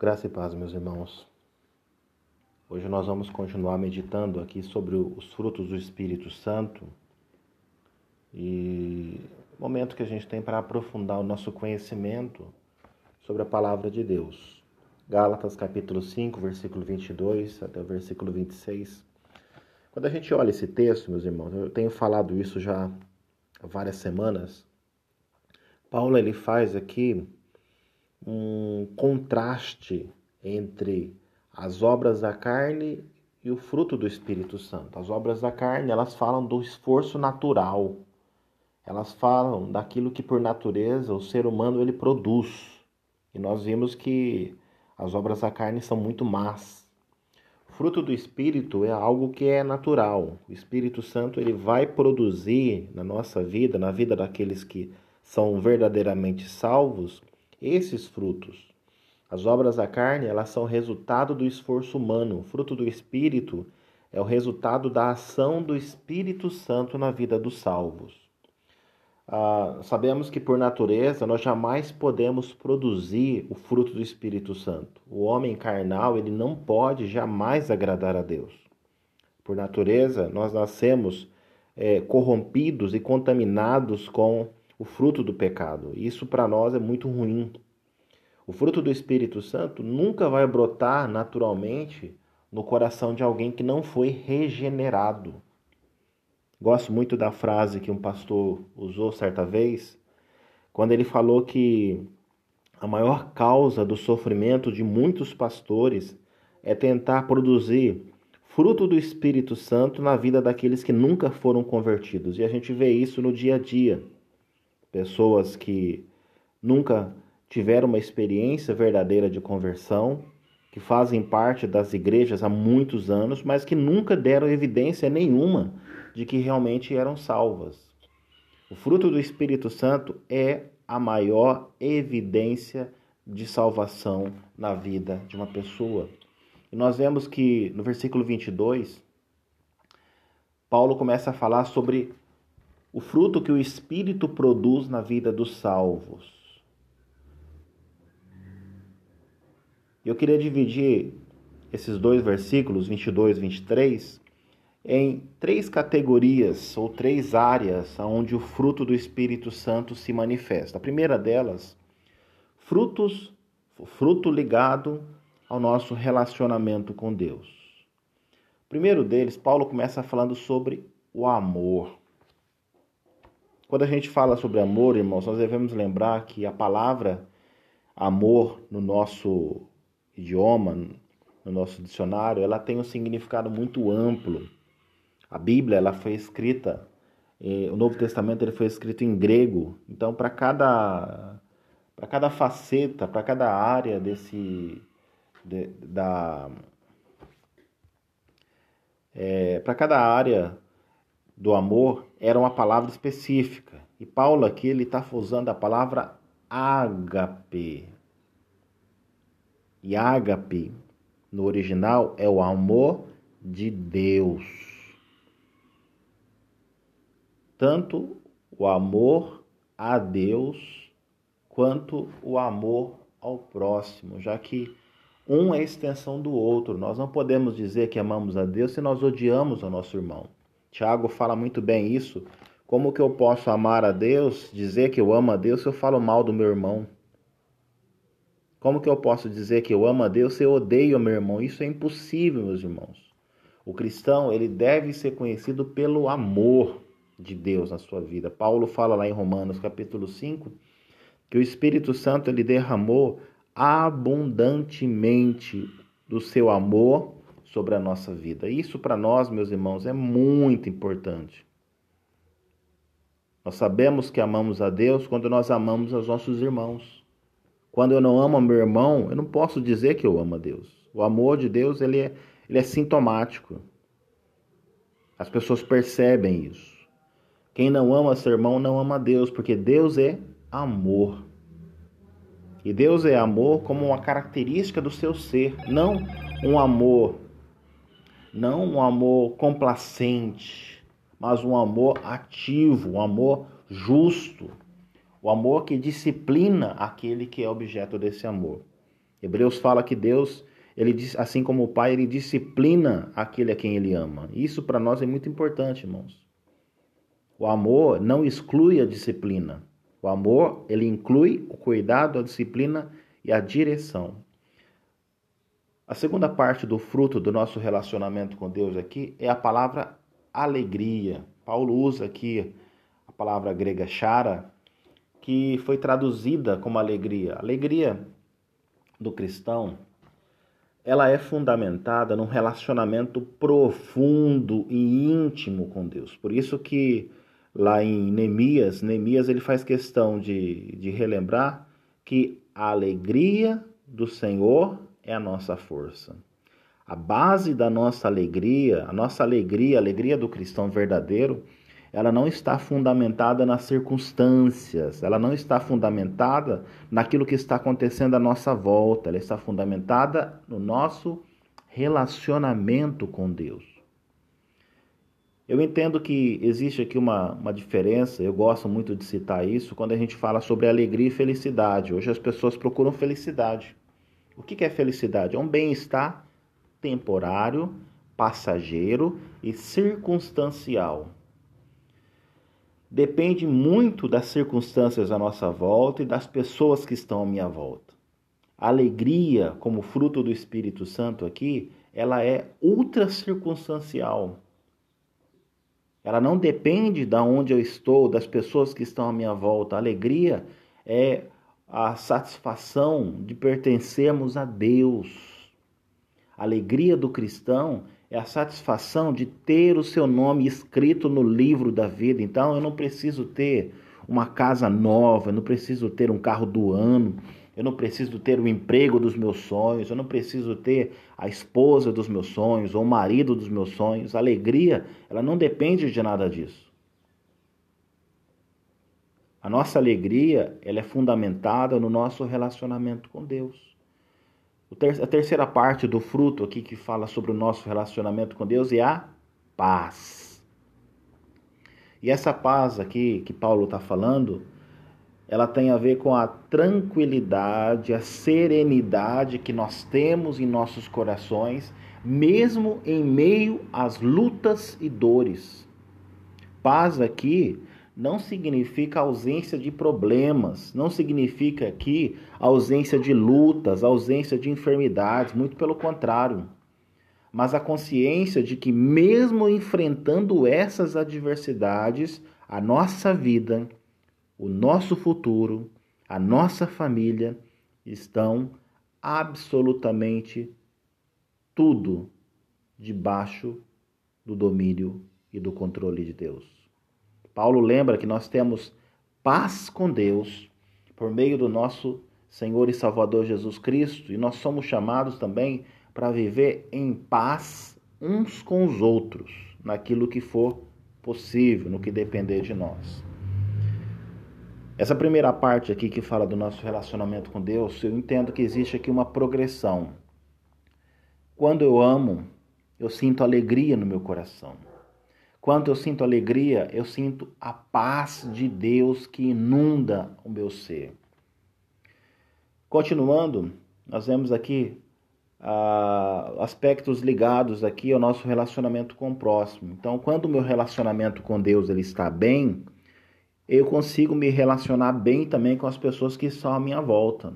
Graça e paz, meus irmãos. Hoje nós vamos continuar meditando aqui sobre os frutos do Espírito Santo e momento que a gente tem para aprofundar o nosso conhecimento sobre a palavra de Deus. Gálatas capítulo 5, versículo 22 até o versículo 26. Quando a gente olha esse texto, meus irmãos, eu tenho falado isso já há várias semanas. Paulo ele faz aqui um contraste entre as obras da carne e o fruto do Espírito Santo. As obras da carne, elas falam do esforço natural. Elas falam daquilo que por natureza o ser humano ele produz. E nós vimos que as obras da carne são muito más. O fruto do Espírito é algo que é natural. O Espírito Santo ele vai produzir na nossa vida, na vida daqueles que são verdadeiramente salvos, esses frutos. As obras da carne, elas são resultado do esforço humano. O fruto do espírito é o resultado da ação do Espírito Santo na vida dos salvos. Ah, sabemos que por natureza nós jamais podemos produzir o fruto do Espírito Santo. O homem carnal ele não pode jamais agradar a Deus. Por natureza nós nascemos é, corrompidos e contaminados com o fruto do pecado. Isso para nós é muito ruim. O fruto do Espírito Santo nunca vai brotar naturalmente no coração de alguém que não foi regenerado. Gosto muito da frase que um pastor usou certa vez, quando ele falou que a maior causa do sofrimento de muitos pastores é tentar produzir fruto do Espírito Santo na vida daqueles que nunca foram convertidos. E a gente vê isso no dia a dia pessoas que nunca tiveram uma experiência verdadeira de conversão, que fazem parte das igrejas há muitos anos, mas que nunca deram evidência nenhuma de que realmente eram salvas. O fruto do Espírito Santo é a maior evidência de salvação na vida de uma pessoa. E nós vemos que no versículo 22, Paulo começa a falar sobre o fruto que o Espírito produz na vida dos salvos. Eu queria dividir esses dois versículos, 22 e 23, em três categorias ou três áreas onde o fruto do Espírito Santo se manifesta. A primeira delas, frutos, fruto ligado ao nosso relacionamento com Deus. O primeiro deles, Paulo começa falando sobre o amor. Quando a gente fala sobre amor, irmãos, nós devemos lembrar que a palavra amor no nosso idioma, no nosso dicionário, ela tem um significado muito amplo. A Bíblia, ela foi escrita, o Novo Testamento ele foi escrito em grego. Então, para cada para cada faceta, para cada área desse de, da é, para cada área do amor era uma palavra específica. E Paulo aqui ele está usando a palavra ágape. E ágape no original é o amor de Deus. Tanto o amor a Deus quanto o amor ao próximo, já que um é extensão do outro. Nós não podemos dizer que amamos a Deus se nós odiamos o nosso irmão. Tiago fala muito bem isso. Como que eu posso amar a Deus, dizer que eu amo a Deus se eu falo mal do meu irmão? Como que eu posso dizer que eu amo a Deus se eu odeio o meu irmão? Isso é impossível, meus irmãos. O cristão, ele deve ser conhecido pelo amor de Deus na sua vida. Paulo fala lá em Romanos, capítulo 5, que o Espírito Santo ele derramou abundantemente do seu amor sobre a nossa vida. Isso para nós, meus irmãos, é muito importante. Nós sabemos que amamos a Deus quando nós amamos os nossos irmãos. Quando eu não amo meu irmão, eu não posso dizer que eu amo a Deus. O amor de Deus ele é, ele é sintomático. As pessoas percebem isso. Quem não ama seu irmão não ama Deus, porque Deus é amor. E Deus é amor como uma característica do seu ser, não um amor não um amor complacente, mas um amor ativo, um amor justo, o amor que disciplina aquele que é objeto desse amor. Hebreus fala que Deus, ele assim como o Pai, ele disciplina aquele a quem ele ama. Isso para nós é muito importante, irmãos. O amor não exclui a disciplina. O amor, ele inclui o cuidado, a disciplina e a direção. A segunda parte do fruto do nosso relacionamento com Deus aqui é a palavra alegria. Paulo usa aqui a palavra grega chara, que foi traduzida como alegria. A alegria do cristão, ela é fundamentada num relacionamento profundo e íntimo com Deus. Por isso que lá em Neemias, Neemias ele faz questão de, de relembrar que a alegria do Senhor é a nossa força. A base da nossa alegria, a nossa alegria, a alegria do cristão verdadeiro, ela não está fundamentada nas circunstâncias, ela não está fundamentada naquilo que está acontecendo à nossa volta, ela está fundamentada no nosso relacionamento com Deus. Eu entendo que existe aqui uma, uma diferença, eu gosto muito de citar isso, quando a gente fala sobre alegria e felicidade. Hoje as pessoas procuram felicidade. O que é felicidade? É um bem-estar temporário, passageiro e circunstancial. Depende muito das circunstâncias à nossa volta e das pessoas que estão à minha volta. A alegria, como fruto do Espírito Santo aqui, ela é ultra circunstancial. Ela não depende de onde eu estou, das pessoas que estão à minha volta. A alegria é a satisfação de pertencermos a Deus. A alegria do cristão é a satisfação de ter o seu nome escrito no livro da vida. Então eu não preciso ter uma casa nova, eu não preciso ter um carro do ano, eu não preciso ter o emprego dos meus sonhos, eu não preciso ter a esposa dos meus sonhos ou o marido dos meus sonhos. A alegria, ela não depende de nada disso. A nossa alegria, ela é fundamentada no nosso relacionamento com Deus a terceira parte do fruto aqui que fala sobre o nosso relacionamento com Deus é a paz. E essa paz aqui que Paulo está falando, ela tem a ver com a tranquilidade, a serenidade que nós temos em nossos corações, mesmo em meio às lutas e dores. Paz aqui não significa ausência de problemas, não significa aqui ausência de lutas, ausência de enfermidades, muito pelo contrário. Mas a consciência de que, mesmo enfrentando essas adversidades, a nossa vida, o nosso futuro, a nossa família estão absolutamente tudo debaixo do domínio e do controle de Deus. Paulo lembra que nós temos paz com Deus por meio do nosso Senhor e Salvador Jesus Cristo, e nós somos chamados também para viver em paz uns com os outros, naquilo que for possível, no que depender de nós. Essa primeira parte aqui que fala do nosso relacionamento com Deus, eu entendo que existe aqui uma progressão. Quando eu amo, eu sinto alegria no meu coração. Quando eu sinto alegria, eu sinto a paz de Deus que inunda o meu ser. Continuando, nós vemos aqui ah, aspectos ligados aqui ao nosso relacionamento com o próximo. Então, quando o meu relacionamento com Deus ele está bem, eu consigo me relacionar bem também com as pessoas que estão à minha volta.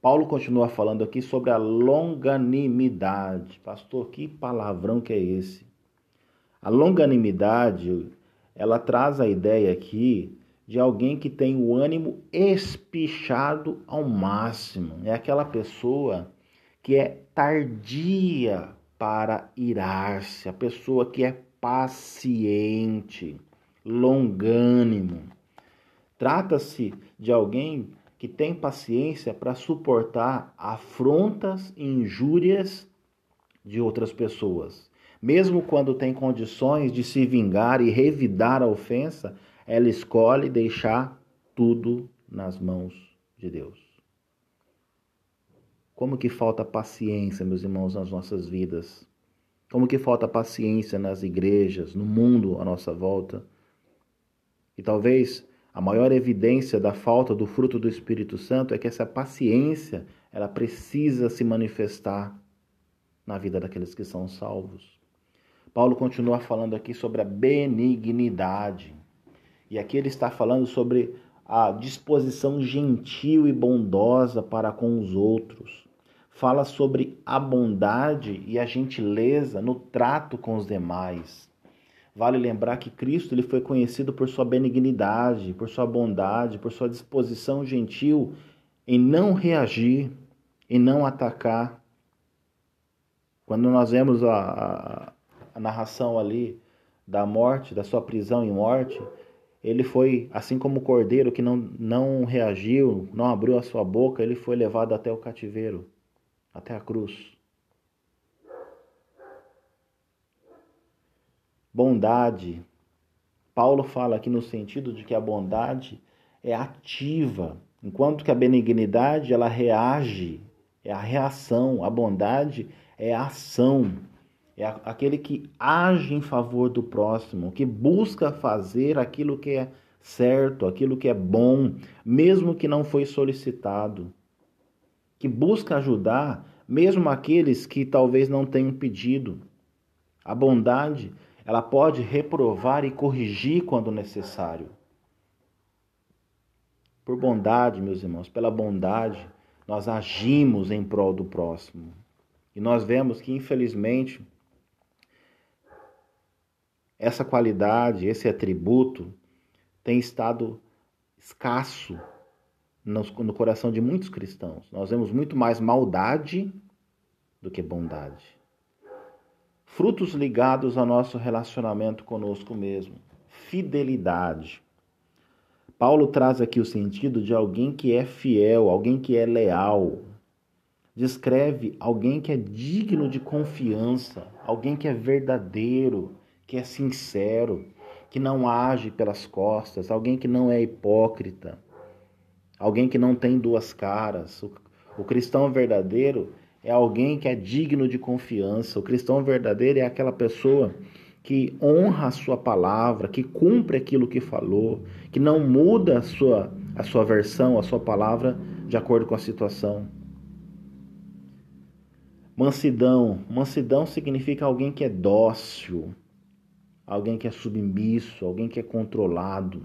Paulo continua falando aqui sobre a longanimidade. Pastor, que palavrão que é esse? A longanimidade, ela traz a ideia aqui de alguém que tem o ânimo espichado ao máximo. É aquela pessoa que é tardia para irar-se, a pessoa que é paciente, longânimo. Trata-se de alguém que tem paciência para suportar afrontas e injúrias de outras pessoas. Mesmo quando tem condições de se vingar e revidar a ofensa, ela escolhe deixar tudo nas mãos de Deus. Como que falta paciência, meus irmãos, nas nossas vidas? Como que falta paciência nas igrejas, no mundo à nossa volta? E talvez A maior evidência da falta do fruto do Espírito Santo é que essa paciência, ela precisa se manifestar na vida daqueles que são salvos. Paulo continua falando aqui sobre a benignidade. E aqui ele está falando sobre a disposição gentil e bondosa para com os outros. Fala sobre a bondade e a gentileza no trato com os demais. Vale lembrar que Cristo ele foi conhecido por sua benignidade, por sua bondade, por sua disposição gentil em não reagir, em não atacar. Quando nós vemos a, a, a narração ali da morte, da sua prisão e morte, ele foi, assim como o cordeiro que não, não reagiu, não abriu a sua boca, ele foi levado até o cativeiro, até a cruz. Bondade. Paulo fala aqui no sentido de que a bondade é ativa, enquanto que a benignidade ela reage, é a reação, a bondade é a ação. É aquele que age em favor do próximo, que busca fazer aquilo que é certo, aquilo que é bom, mesmo que não foi solicitado. Que busca ajudar, mesmo aqueles que talvez não tenham pedido. A bondade, ela pode reprovar e corrigir quando necessário. Por bondade, meus irmãos, pela bondade, nós agimos em prol do próximo. E nós vemos que, infelizmente, essa qualidade, esse atributo tem estado escasso no, coração de muitos cristãos. Nós vemos muito mais maldade do que bondade. Frutos ligados ao nosso relacionamento conosco mesmo. Fidelidade. Paulo traz aqui o sentido de alguém que é fiel, alguém que é leal. Descreve alguém que é digno de confiança, alguém que é verdadeiro, que é sincero, que não age pelas costas, alguém que não é hipócrita, alguém que não tem duas caras. O, o cristão verdadeiro é alguém que é digno de confiança. O cristão verdadeiro é aquela pessoa que honra a sua palavra, que cumpre aquilo que falou, que não muda a sua, a sua versão, a sua palavra de acordo com a situação. Mansidão. Mansidão significa alguém que é dócil, alguém que é submisso, alguém que é controlado,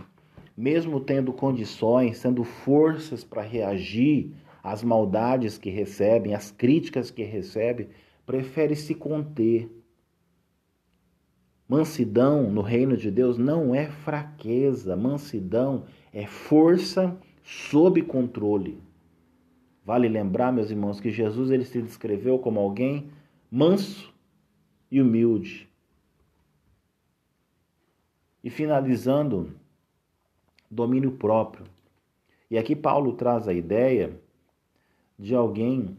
mesmo tendo condições, tendo forças para reagir às maldades que recebem, às críticas que recebe, prefere se conter. Mansidão no reino de Deus não é fraqueza, mansidão é força sob controle. Vale lembrar, meus irmãos, que Jesus ele se descreveu como alguém manso e humilde. E finalizando, domínio próprio. E aqui Paulo traz a ideia de alguém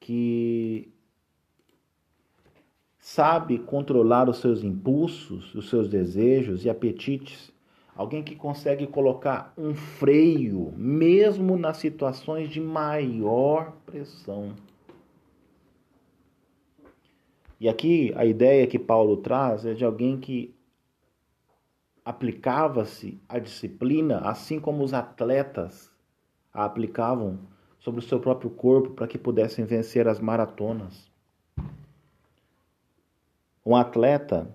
que sabe controlar os seus impulsos, os seus desejos e apetites. Alguém que consegue colocar um freio, mesmo nas situações de maior pressão. E aqui a ideia que Paulo traz é de alguém que aplicava-se a disciplina assim como os atletas a aplicavam sobre o seu próprio corpo para que pudessem vencer as maratonas. Um atleta,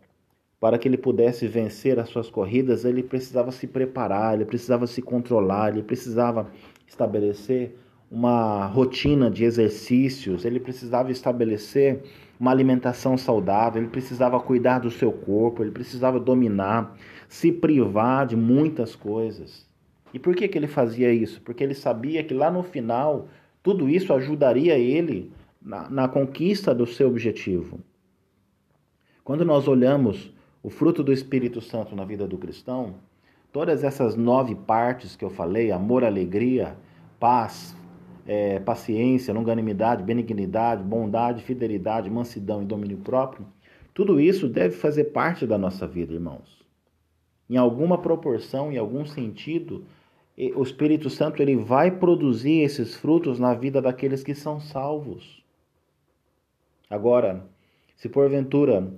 para que ele pudesse vencer as suas corridas, ele precisava se preparar, ele precisava se controlar, ele precisava estabelecer uma rotina de exercícios, ele precisava estabelecer uma alimentação saudável, ele precisava cuidar do seu corpo, ele precisava dominar, se privar de muitas coisas. E por que, que ele fazia isso? Porque ele sabia que lá no final tudo isso ajudaria ele na, na conquista do seu objetivo. Quando nós olhamos o fruto do Espírito Santo na vida do cristão, todas essas nove partes que eu falei amor, alegria, paz, é, paciência, longanimidade, benignidade, bondade, fidelidade, mansidão e domínio próprio tudo isso deve fazer parte da nossa vida, irmãos em alguma proporção, em algum sentido, o Espírito Santo ele vai produzir esses frutos na vida daqueles que são salvos. Agora, se porventura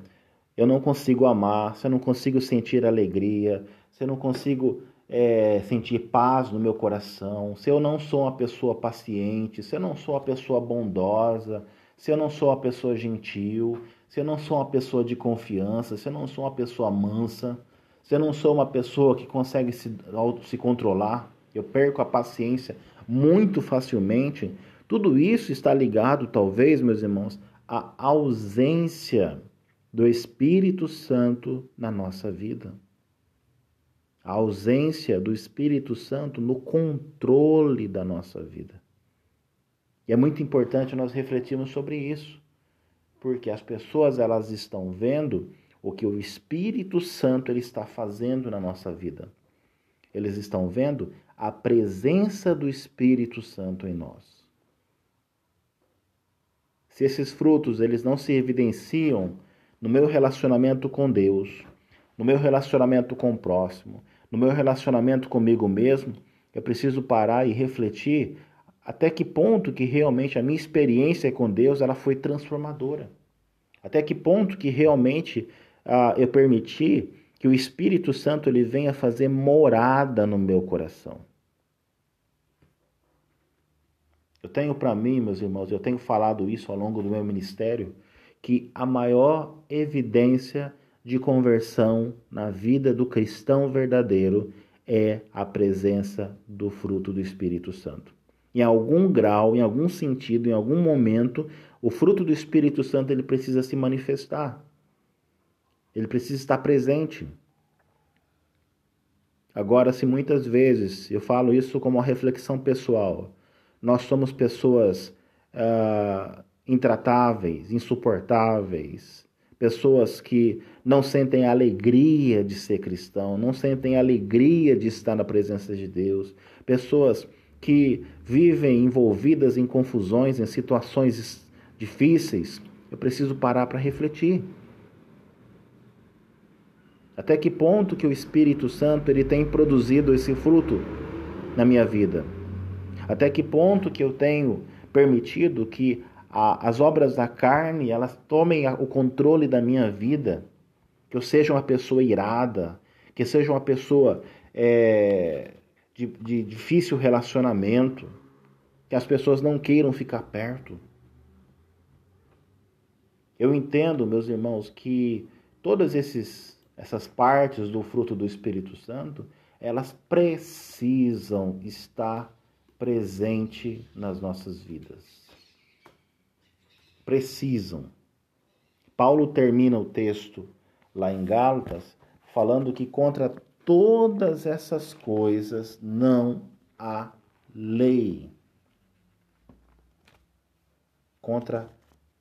eu não consigo amar, se eu não consigo sentir alegria, se eu não consigo é, sentir paz no meu coração, se eu não sou uma pessoa paciente, se eu não sou uma pessoa bondosa, se eu não sou uma pessoa gentil, se eu não sou uma pessoa de confiança, se eu não sou uma pessoa mansa, se eu não sou uma pessoa que consegue se, se controlar, eu perco a paciência muito facilmente, tudo isso está ligado, talvez, meus irmãos, à ausência do Espírito Santo na nossa vida a ausência do Espírito Santo no controle da nossa vida. E é muito importante nós refletirmos sobre isso, porque as pessoas elas estão vendo o que o Espírito Santo ele está fazendo na nossa vida. Eles estão vendo a presença do Espírito Santo em nós. Se esses frutos eles não se evidenciam no meu relacionamento com Deus, no meu relacionamento com o próximo, no meu relacionamento comigo mesmo, eu preciso parar e refletir até que ponto que realmente a minha experiência com Deus ela foi transformadora. Até que ponto que realmente ah, eu permiti que o Espírito Santo ele venha fazer morada no meu coração. Eu tenho para mim, meus irmãos, eu tenho falado isso ao longo do meu ministério, que a maior evidência de conversão na vida do cristão verdadeiro é a presença do fruto do Espírito Santo. Em algum grau, em algum sentido, em algum momento, o fruto do Espírito Santo ele precisa se manifestar. Ele precisa estar presente. Agora, se muitas vezes eu falo isso como uma reflexão pessoal, nós somos pessoas uh, intratáveis, insuportáveis, pessoas que não sentem a alegria de ser cristão, não sentem a alegria de estar na presença de Deus, pessoas que vivem envolvidas em confusões, em situações difíceis, eu preciso parar para refletir. Até que ponto que o Espírito Santo ele tem produzido esse fruto na minha vida? Até que ponto que eu tenho permitido que a, as obras da carne elas tomem o controle da minha vida, que eu seja uma pessoa irada, que seja uma pessoa é, de, de difícil relacionamento, que as pessoas não queiram ficar perto. Eu entendo, meus irmãos, que todas esses, essas partes do fruto do Espírito Santo, elas precisam estar presente nas nossas vidas precisam. Paulo termina o texto lá em Gálatas falando que contra todas essas coisas não há lei. Contra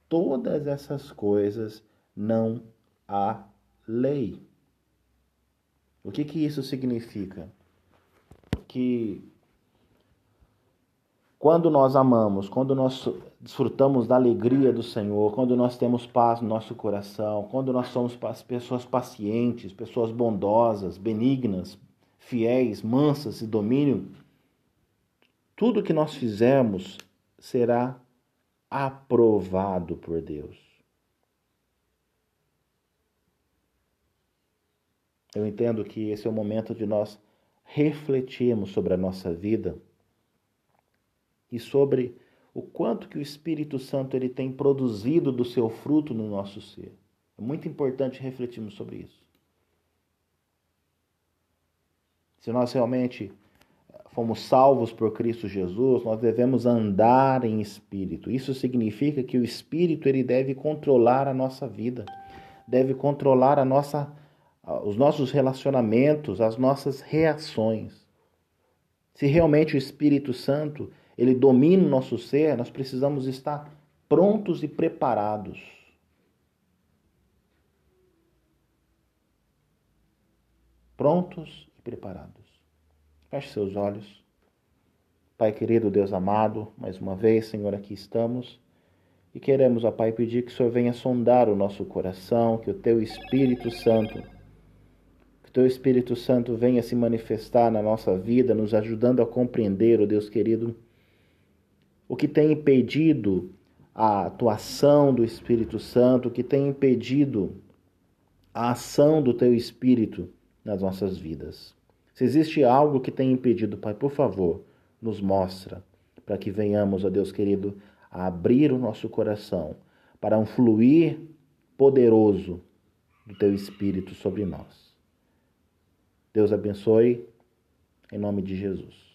todas essas coisas não há lei. O que, que isso significa? Que quando nós amamos, quando nós desfrutamos da alegria do Senhor, quando nós temos paz no nosso coração, quando nós somos pessoas pacientes, pessoas bondosas, benignas, fiéis, mansas e domínio, tudo que nós fizermos será aprovado por Deus. Eu entendo que esse é o momento de nós refletirmos sobre a nossa vida e sobre o quanto que o Espírito Santo ele tem produzido do seu fruto no nosso ser. É muito importante refletirmos sobre isso. Se nós realmente fomos salvos por Cristo Jesus, nós devemos andar em espírito. Isso significa que o espírito ele deve controlar a nossa vida, deve controlar a nossa os nossos relacionamentos, as nossas reações. Se realmente o Espírito Santo ele domina o nosso ser, nós precisamos estar prontos e preparados. Prontos e preparados. Feche seus olhos. Pai querido, Deus amado, mais uma vez, Senhor, aqui estamos. E queremos, ó Pai, pedir que o Senhor venha sondar o nosso coração, que o Teu Espírito Santo Teu Espírito Santo venha se manifestar na nossa vida, nos ajudando a compreender, oh Deus querido, o que tem impedido a atuação do Espírito Santo, o que tem impedido a ação do Teu Espírito nas nossas vidas. Se existe algo que tem impedido, Pai, por favor, nos mostra, para que venhamos, ó Deus querido, a abrir o nosso coração para um fluir poderoso do Teu Espírito sobre nós. Deus abençoe, em nome de Jesus.